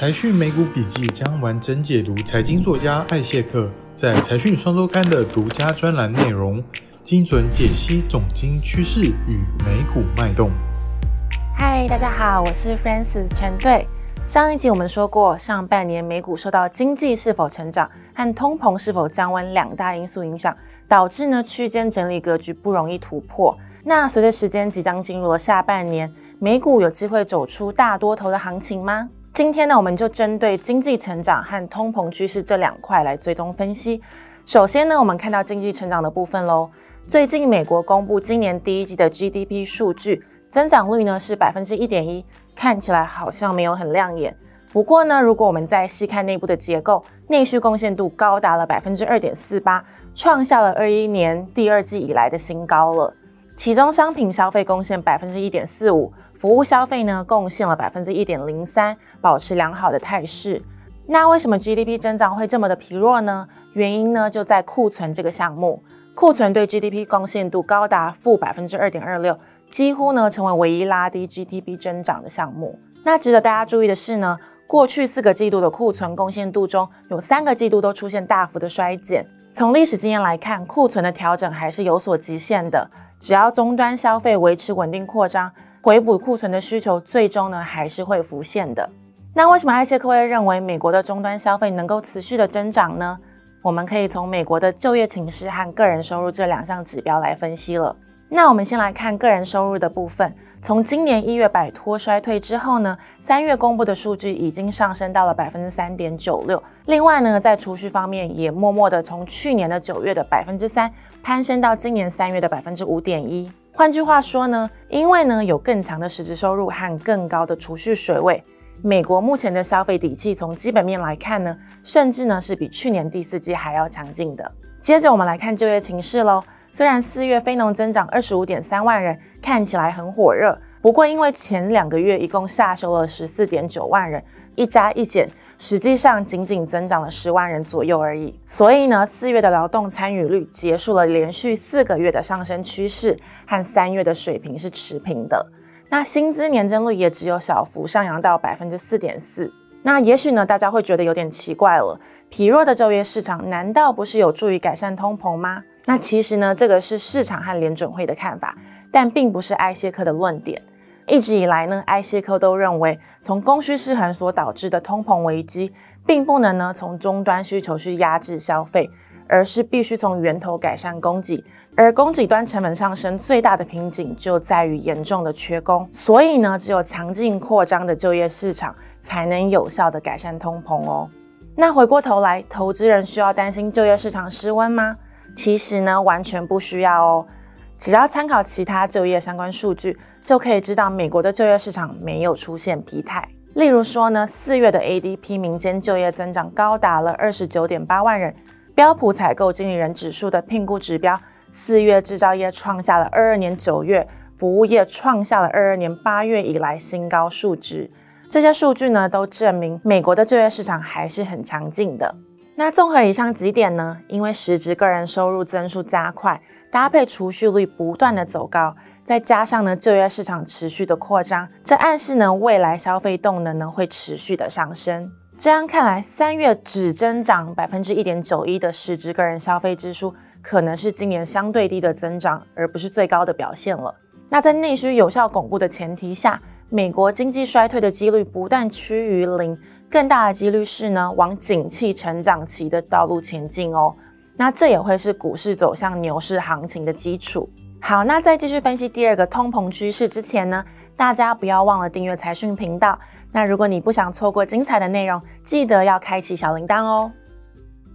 财讯美股笔记将完整解读财经作家艾谢克在财讯双周刊的独家专栏内容，精准解析总经趋势与美股脉动。嗨，大家好，我是 Francis 陈队。上一集我们说过，上半年美股受到经济是否成长和通膨是否降温两大因素影响，导致呢区间整理格局不容易突破。那随着时间即将进入了下半年，美股有机会走出大多头的行情吗？今天呢，我们就针对经济成长和通膨趋势这两块来追踪分析。首先呢，我们看到经济成长的部分喽。最近美国公布今年第一季的 GDP 数据，增长率呢是百分之一点一。看起来好像没有很亮眼，不过呢，如果我们再细看内部的结构，内需贡献度高达了百分之二点四八，创下了二一年第二季以来的新高了。其中商品消费贡献百分之一点四五，服务消费呢贡献了百分之一点零三，保持良好的态势。那为什么 GDP 增长会这么的疲弱呢？原因呢就在库存这个项目，库存对 GDP 贡献度高达负百分之二点二六。几乎呢成为唯一拉低 GDP 增长的项目。那值得大家注意的是呢，过去四个季度的库存贡献度中有三个季度都出现大幅的衰减。从历史经验来看，库存的调整还是有所极限的。只要终端消费维持稳定扩张，回补库存的需求最终呢还是会浮现的。那为什么艾切克会认为美国的终端消费能够持续的增长呢？我们可以从美国的就业情势和个人收入这两项指标来分析了。那我们先来看个人收入的部分。从今年一月摆脱衰退之后呢，三月公布的数据已经上升到了百分之三点九六。另外呢，在储蓄方面也默默的从去年的九月的百分之三攀升到今年三月的百分之五点一。换句话说呢，因为呢有更强的实质收入和更高的储蓄水位，美国目前的消费底气从基本面来看呢，甚至呢是比去年第四季还要强劲的。接着我们来看就业情势喽。虽然四月非农增长二十五点三万人，看起来很火热，不过因为前两个月一共下修了十四点九万人，一加一减，实际上仅仅增长了十万人左右而已。所以呢，四月的劳动参与率结束了连续四个月的上升趋势，和三月的水平是持平的。那薪资年增率也只有小幅上扬到百分之四点四。那也许呢，大家会觉得有点奇怪了，疲弱的就业市场难道不是有助于改善通膨吗？那其实呢，这个是市场和联准会的看法，但并不是埃谢克的论点。一直以来呢，埃谢克都认为，从供需失衡所导致的通膨危机，并不能呢从终端需求去压制消费，而是必须从源头改善供给。而供给端成本上升最大的瓶颈就在于严重的缺工，所以呢，只有强劲扩张的就业市场，才能有效的改善通膨哦。那回过头来，投资人需要担心就业市场失温吗？其实呢，完全不需要哦。只要参考其他就业相关数据，就可以知道美国的就业市场没有出现疲态。例如说呢，四月的 ADP 民间就业增长高达了二十九点八万人。标普采购经理人指数的评估指标，四月制造业创下了二二年九月，服务业创下了二二年八月以来新高数值。这些数据呢，都证明美国的就业市场还是很强劲的。那综合以上几点呢？因为实质个人收入增速加快，搭配储蓄率不断的走高，再加上呢就业市场持续的扩张，这暗示呢未来消费动能呢会持续的上升。这样看来，三月只增长百分之一点九一的实质个人消费支出，可能是今年相对低的增长，而不是最高的表现了。那在内需有效巩固的前提下，美国经济衰退的几率不但趋于零。更大的几率是呢，往景气成长期的道路前进哦。那这也会是股市走向牛市行情的基础。好，那在继续分析第二个通膨趋势之前呢，大家不要忘了订阅财讯频道。那如果你不想错过精彩的内容，记得要开启小铃铛哦。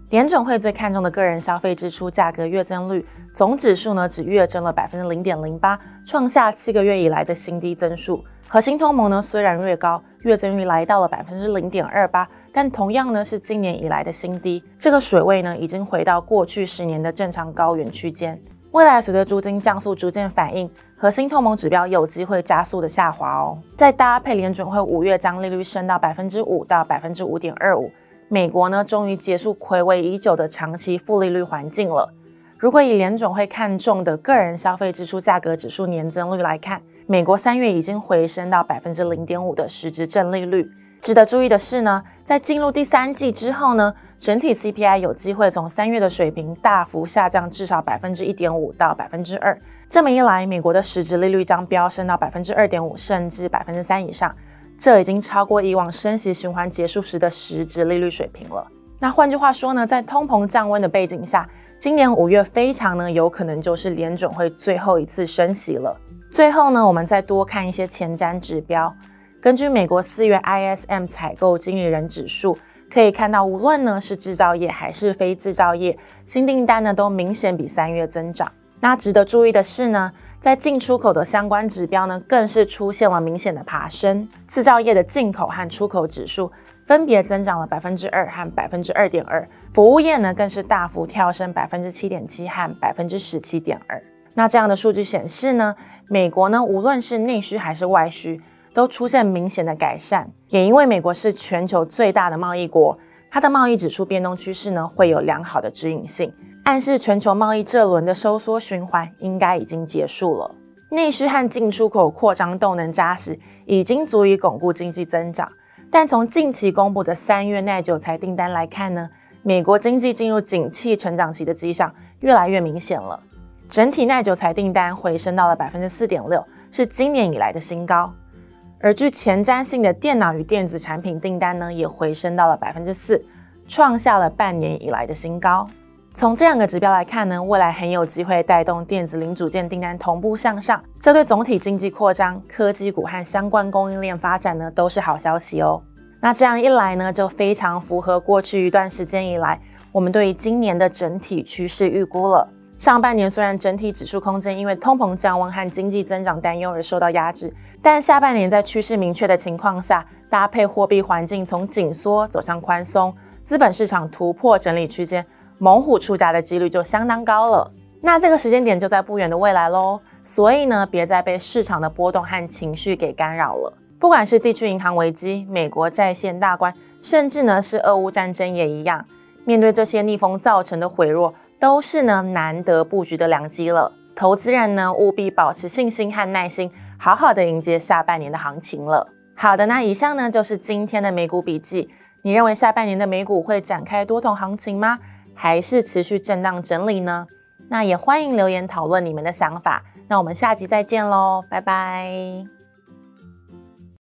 联准会最看重的个人消费支出价格月增率总指数呢，只月增了百分之零点零八，创下七个月以来的新低增速。核心通膨呢虽然略高，月增率来到了百分之零点二八，但同样呢是今年以来的新低。这个水位呢已经回到过去十年的正常高原区间。未来随着租金降速逐渐反应，核心通膨指标有机会加速的下滑哦。再搭配联准会五月将利率升到百分之五到百分之五点二五。美国呢，终于结束暌违已久的长期负利率环境了。如果以联总会看中的个人消费支出价格指数年增率来看，美国三月已经回升到百分之零点五的实质正利率，值得注意的是呢，在进入第三季之后呢，整体 CPI 有机会从三月的水平大幅下降至少百分之一点五到百分之二。这么一来，美国的实质利率将飙升到百分之二点五，甚至百分之三以上，这已经超过以往升息循环结束时的实质利率水平了。那换句话说呢，在通膨降温的背景下，今年五月非常呢有可能就是联准会最后一次升息了。最后呢，我们再多看一些前瞻指标。根据美国四月 ISM 采购经理人指数，可以看到，无论呢是制造业还是非制造业，新订单呢都明显比三月增长。那值得注意的是呢，在进出口的相关指标呢，更是出现了明显的爬升。制造业的进口和出口指数分别增长了百分之二和百分之二点二，服务业呢更是大幅跳升百分之七点七和百分之十七点二。那这样的数据显示呢，美国呢无论是内需还是外需。都出现明显的改善，也因为美国是全球最大的贸易国，它的贸易指数变动趋势呢会有良好的指引性，暗示全球贸易这轮的收缩循环应该已经结束了。内需和进出口扩张动能扎实，已经足以巩固经济增长。但从近期公布的三月耐久材订单来看呢，美国经济进入景气成长期的迹象越来越明显了。整体耐久材订单回升到了百分之四点六，是今年以来的新高。而具前瞻性的电脑与电子产品订单呢，也回升到了百分之四，创下了半年以来的新高。从这两个指标来看呢，未来很有机会带动电子零组件订单同步向上，这对总体经济扩张、科技股和相关供应链发展呢，都是好消息哦。那这样一来呢，就非常符合过去一段时间以来我们对于今年的整体趋势预估了。上半年虽然整体指数空间因为通膨降温和经济增长担忧而受到压制，但下半年在趋势明确的情况下，搭配货币环境从紧缩走向宽松，资本市场突破整理区间，猛虎出闸的几率就相当高了。那这个时间点就在不远的未来喽，所以呢，别再被市场的波动和情绪给干扰了。不管是地区银行危机、美国债线大关，甚至呢是俄乌战争也一样，面对这些逆风造成的回落。都是呢难得布局的良机了，投资人呢务必保持信心和耐心，好好的迎接下半年的行情了。好的，那以上呢就是今天的美股笔记。你认为下半年的美股会展开多头行情吗？还是持续震荡整理呢？那也欢迎留言讨论你们的想法。那我们下集再见喽，拜拜。